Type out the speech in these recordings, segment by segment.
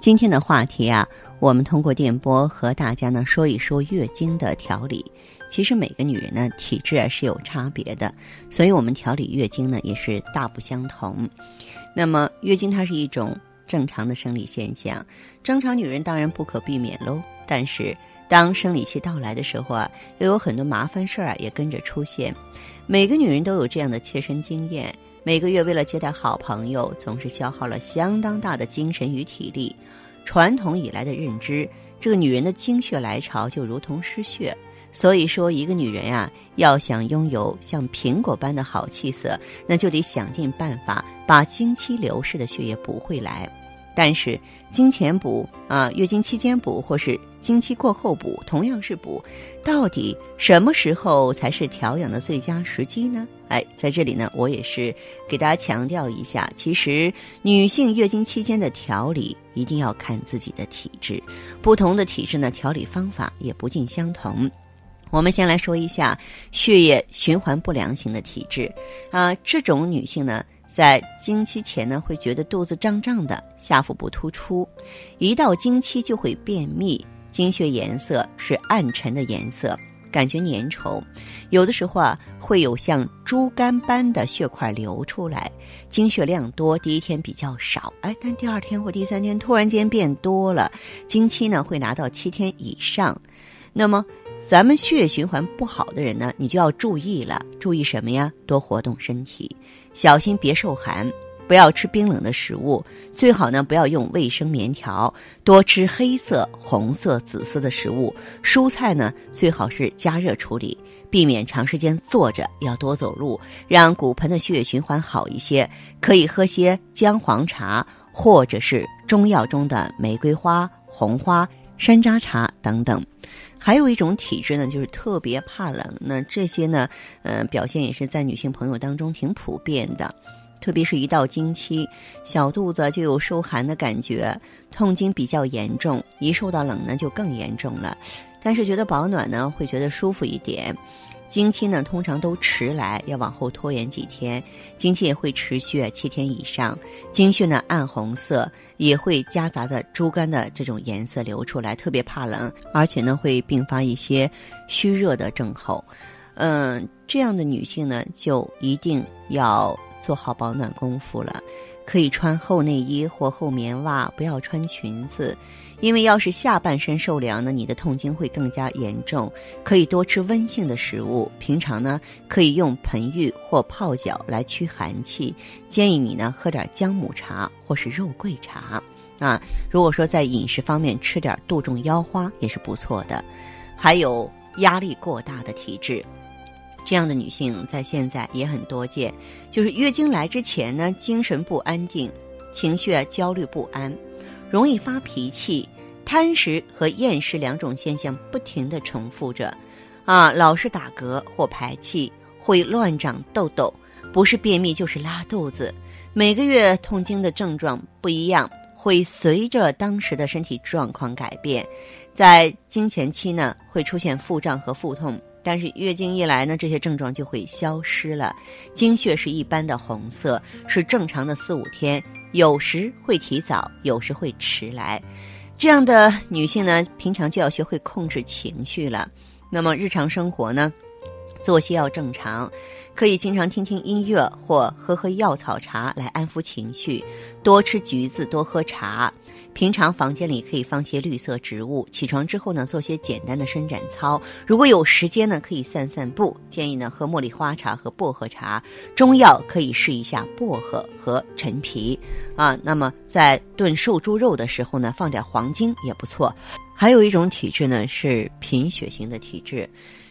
今天的话题啊，我们通过电波和大家呢说一说月经的调理。其实每个女人呢体质啊是有差别的，所以我们调理月经呢也是大不相同。那么月经它是一种正常的生理现象，正常女人当然不可避免喽。但是当生理期到来的时候啊，又有很多麻烦事儿啊也跟着出现。每个女人都有这样的切身经验，每个月为了接待好朋友，总是消耗了相当大的精神与体力。传统以来的认知，这个女人的精血来潮就如同失血。所以说，一个女人呀，要想拥有像苹果般的好气色，那就得想尽办法把经期流逝的血液补回来。但是，经前补啊，月经期间补，或是经期过后补，同样是补，到底什么时候才是调养的最佳时机呢？哎，在这里呢，我也是给大家强调一下，其实女性月经期间的调理一定要看自己的体质，不同的体质呢，调理方法也不尽相同。我们先来说一下血液循环不良型的体质，啊，这种女性呢，在经期前呢，会觉得肚子胀胀的，下腹部突出，一到经期就会便秘，经血颜色是暗沉的颜色，感觉粘稠，有的时候啊，会有像猪肝般的血块流出来，经血量多，第一天比较少，哎，但第二天或第三天突然间变多了，经期呢会拿到七天以上，那么。咱们血液循环不好的人呢，你就要注意了。注意什么呀？多活动身体，小心别受寒，不要吃冰冷的食物。最好呢，不要用卫生棉条，多吃黑色、红色、紫色的食物。蔬菜呢，最好是加热处理，避免长时间坐着，要多走路，让骨盆的血液循环好一些。可以喝些姜黄茶，或者是中药中的玫瑰花、红花、山楂茶等等。还有一种体质呢，就是特别怕冷。那这些呢，呃，表现也是在女性朋友当中挺普遍的。特别是一到经期，小肚子就有受寒的感觉，痛经比较严重。一受到冷呢，就更严重了。但是觉得保暖呢，会觉得舒服一点。经期呢，通常都迟来，要往后拖延几天。经期也会持续七天以上，经血呢暗红色，也会夹杂的猪肝的这种颜色流出来，特别怕冷，而且呢会并发一些虚热的症候。嗯，这样的女性呢，就一定要做好保暖功夫了。可以穿厚内衣或厚棉袜，不要穿裙子。因为要是下半身受凉呢，你的痛经会更加严重。可以多吃温性的食物，平常呢可以用盆浴或泡脚来驱寒气。建议你呢喝点姜母茶或是肉桂茶啊。如果说在饮食方面吃点杜仲腰花也是不错的。还有压力过大的体质，这样的女性在现在也很多见。就是月经来之前呢，精神不安定，情绪焦虑不安。容易发脾气、贪食和厌食两种现象不停的重复着，啊，老是打嗝或排气，会乱长痘痘，不是便秘就是拉肚子。每个月痛经的症状不一样，会随着当时的身体状况改变。在经前期呢，会出现腹胀和腹痛，但是月经一来呢，这些症状就会消失了。经血是一般的红色，是正常的四五天。有时会提早，有时会迟来，这样的女性呢，平常就要学会控制情绪了。那么日常生活呢，作息要正常，可以经常听听音乐或喝喝药草茶来安抚情绪，多吃橘子，多喝茶。平常房间里可以放些绿色植物，起床之后呢，做些简单的伸展操。如果有时间呢，可以散散步。建议呢，喝茉莉花茶和薄荷茶。中药可以试一下薄荷和陈皮啊。那么在炖瘦猪肉的时候呢，放点黄精也不错。还有一种体质呢，是贫血型的体质，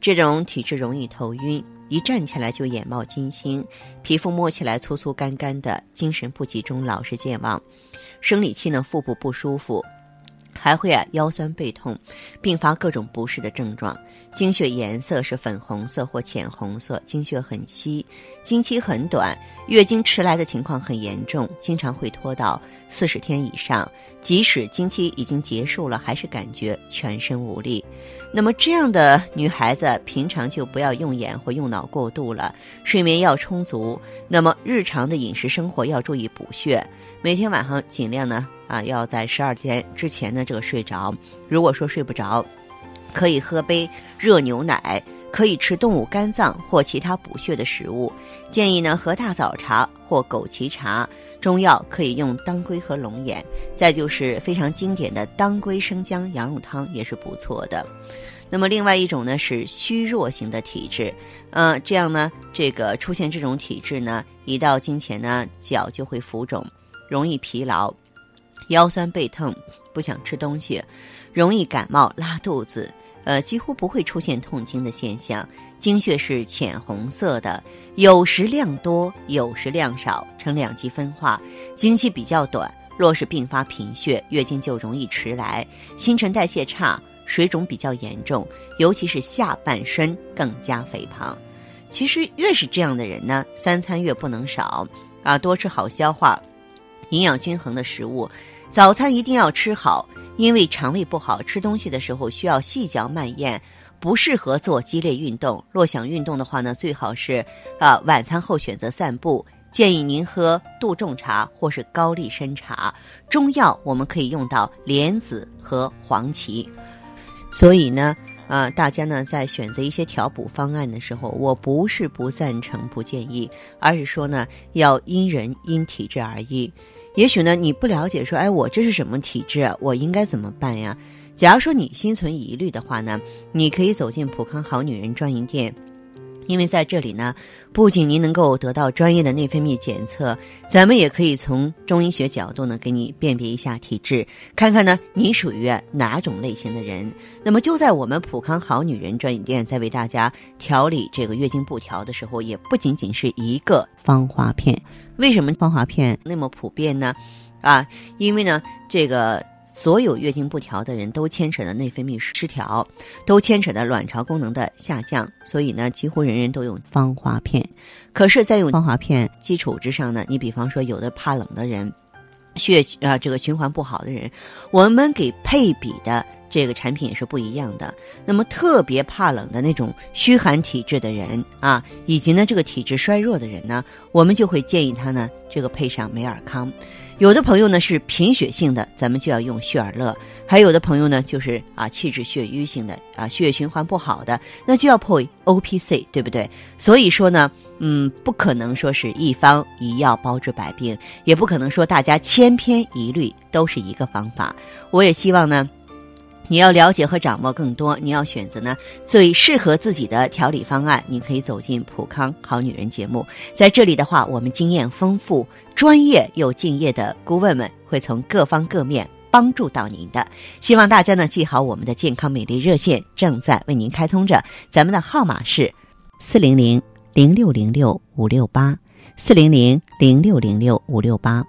这种体质容易头晕。一站起来就眼冒金星，皮肤摸起来粗粗干干的，精神不集中，老是健忘，生理期呢腹部不舒服，还会啊腰酸背痛，并发各种不适的症状。经血颜色是粉红色或浅红色，经血很稀，经期很短，月经迟来的情况很严重，经常会拖到四十天以上。即使经期已经结束了，还是感觉全身无力。那么这样的女孩子，平常就不要用眼或用脑过度了，睡眠要充足。那么日常的饮食生活要注意补血，每天晚上尽量呢啊要在十二点之前呢这个睡着。如果说睡不着，可以喝杯热牛奶。可以吃动物肝脏或其他补血的食物，建议呢喝大枣茶或枸杞茶。中药可以用当归和龙眼，再就是非常经典的当归生姜羊肉汤也是不错的。那么另外一种呢是虚弱型的体质，嗯，这样呢这个出现这种体质呢，一到经前呢脚就会浮肿，容易疲劳，腰酸背痛，不想吃东西，容易感冒拉肚子。呃，几乎不会出现痛经的现象，经血是浅红色的，有时量多，有时量少，呈两极分化。经期比较短，若是并发贫血，月经就容易迟来，新陈代谢差，水肿比较严重，尤其是下半身更加肥胖。其实越是这样的人呢，三餐越不能少啊，多吃好消化、营养均衡的食物，早餐一定要吃好。因为肠胃不好，吃东西的时候需要细嚼慢咽，不适合做激烈运动。若想运动的话呢，最好是啊晚餐后选择散步。建议您喝杜仲茶或是高丽参茶。中药我们可以用到莲子和黄芪。所以呢，啊大家呢在选择一些调补方案的时候，我不是不赞成、不建议，而是说呢要因人因体质而异。也许呢，你不了解，说，哎，我这是什么体质？我应该怎么办呀？假如说你心存疑虑的话呢，你可以走进普康好女人专营店。因为在这里呢，不仅您能够得到专业的内分泌检测，咱们也可以从中医学角度呢，给你辨别一下体质，看看呢你属于哪种类型的人。那么就在我们普康好女人专营店在为大家调理这个月经不调的时候，也不仅仅是一个芳华片。为什么芳华片那么普遍呢？啊，因为呢这个。所有月经不调的人都牵扯的内分泌失调，都牵扯的卵巢功能的下降，所以呢，几乎人人都用芳华片。可是，在用芳华片基础之上呢，你比方说有的怕冷的人，血啊这个循环不好的人，我们给配比的这个产品也是不一样的。那么特别怕冷的那种虚寒体质的人啊，以及呢这个体质衰弱的人呢，我们就会建议他呢这个配上美尔康。有的朋友呢是贫血性的，咱们就要用血尔乐；还有的朋友呢就是啊气滞血瘀性的啊血液循环不好的，那就要配 O P C，对不对？所以说呢，嗯，不可能说是一方一药包治百病，也不可能说大家千篇一律都是一个方法。我也希望呢。你要了解和掌握更多，你要选择呢最适合自己的调理方案。你可以走进普康好女人节目，在这里的话，我们经验丰富、专业又敬业的顾问们会从各方各面帮助到您的。希望大家呢记好我们的健康美丽热线正在为您开通着，咱们的号码是四零零零六零六五六八四零零零六零六五六八。